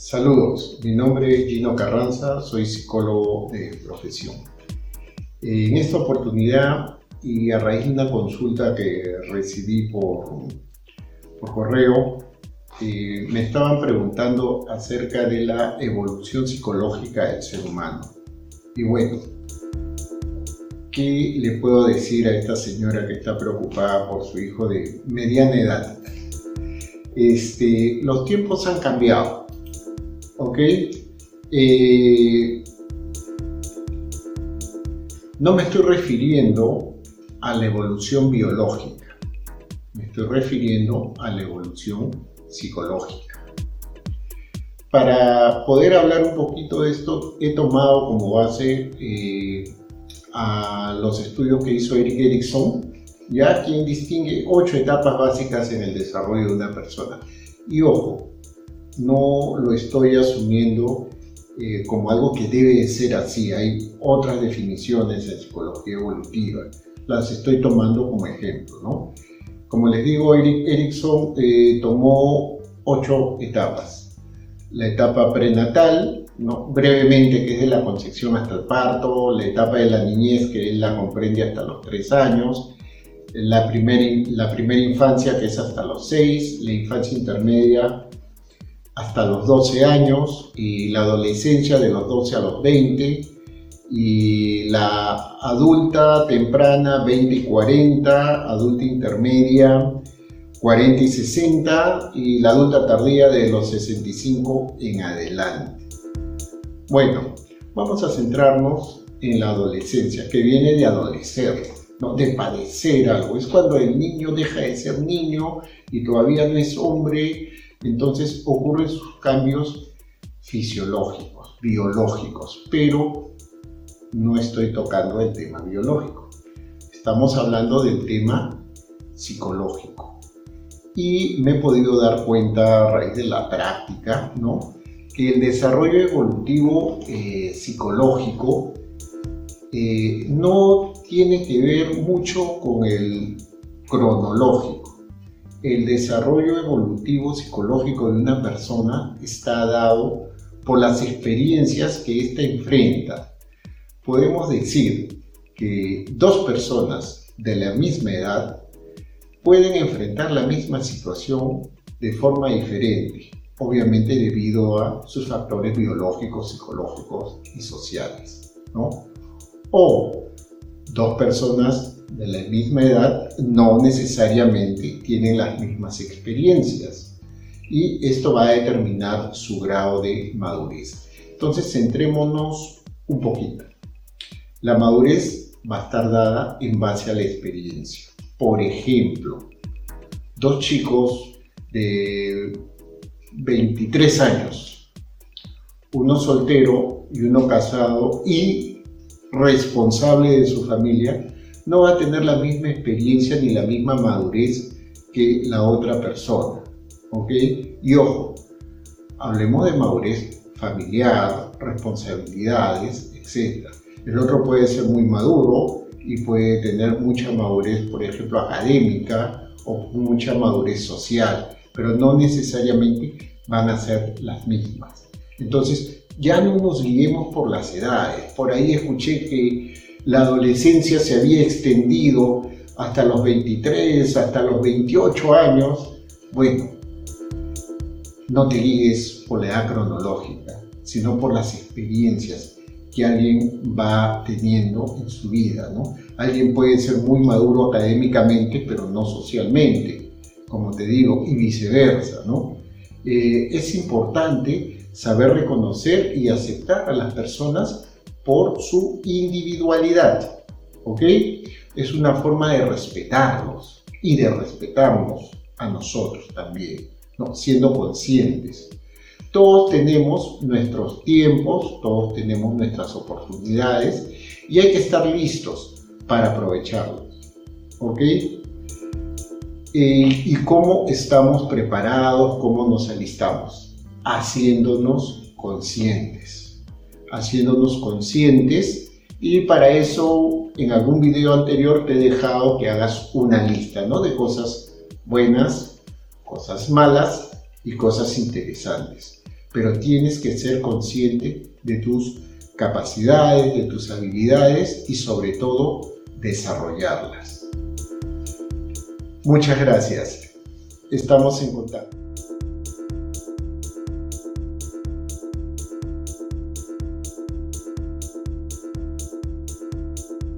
Saludos, mi nombre es Gino Carranza, soy psicólogo de profesión. En esta oportunidad y a raíz de una consulta que recibí por, por correo, eh, me estaban preguntando acerca de la evolución psicológica del ser humano. Y bueno, ¿qué le puedo decir a esta señora que está preocupada por su hijo de mediana edad? Este, los tiempos han cambiado, ¿ok? Eh, no me estoy refiriendo a la evolución biológica, me estoy refiriendo a la evolución psicológica. Para poder hablar un poquito de esto, he tomado como base eh, a los estudios que hizo Eric Erickson, ya quien distingue ocho etapas básicas en el desarrollo de una persona. Y ojo, no lo estoy asumiendo eh, como algo que debe ser así. Hay otras definiciones en psicología evolutiva. Las estoy tomando como ejemplo, ¿no? Como les digo, Eric Erickson eh, tomó ocho etapas. La etapa prenatal, ¿no? brevemente, que es de la concepción hasta el parto, la etapa de la niñez, que él la comprende hasta los tres años, la primera, la primera infancia, que es hasta los seis, la infancia intermedia hasta los 12 años, y la adolescencia de los 12 a los 20, y la adulta temprana 20 y 40, adulta intermedia 40 y 60 y la adulta tardía de los 65 en adelante. Bueno, vamos a centrarnos en la adolescencia, que viene de adolecer, ¿no? de padecer algo. Es cuando el niño deja de ser niño y todavía no es hombre, entonces ocurren sus cambios fisiológicos, biológicos, pero no estoy tocando el tema biológico. Estamos hablando del tema psicológico. Y me he podido dar cuenta a raíz de la práctica, ¿no? Que el desarrollo evolutivo eh, psicológico eh, no tiene que ver mucho con el cronológico. El desarrollo evolutivo psicológico de una persona está dado por las experiencias que ésta enfrenta podemos decir que dos personas de la misma edad pueden enfrentar la misma situación de forma diferente, obviamente debido a sus factores biológicos, psicológicos y sociales. ¿no? O dos personas de la misma edad no necesariamente tienen las mismas experiencias y esto va a determinar su grado de madurez. Entonces centrémonos un poquito. La madurez va a estar dada en base a la experiencia. Por ejemplo, dos chicos de 23 años, uno soltero y uno casado y responsable de su familia, no va a tener la misma experiencia ni la misma madurez que la otra persona. ¿Ok? Y ojo, hablemos de madurez familiar, responsabilidades, etc. El otro puede ser muy maduro y puede tener mucha madurez, por ejemplo, académica o mucha madurez social, pero no necesariamente van a ser las mismas. Entonces, ya no nos guiemos por las edades. Por ahí escuché que la adolescencia se había extendido hasta los 23, hasta los 28 años. Bueno, no te guíes por la edad cronológica, sino por las experiencias que alguien va teniendo en su vida. Alguien puede ser muy maduro académicamente, pero no socialmente, como te digo, y viceversa, ¿no? Eh, es importante saber reconocer y aceptar a las personas por su individualidad, ¿ok? Es una forma de respetarlos y de respetarnos a nosotros también, ¿no? Siendo conscientes. Todos tenemos nuestros tiempos, todos tenemos nuestras oportunidades y hay que estar listos para aprovecharlos. ¿Ok? Eh, ¿Y cómo estamos preparados? ¿Cómo nos alistamos? Haciéndonos conscientes haciéndonos conscientes y para eso en algún video anterior te he dejado que hagas una lista ¿no? de cosas buenas, cosas malas y cosas interesantes. Pero tienes que ser consciente de tus capacidades, de tus habilidades y sobre todo desarrollarlas. Muchas gracias. Estamos en contacto.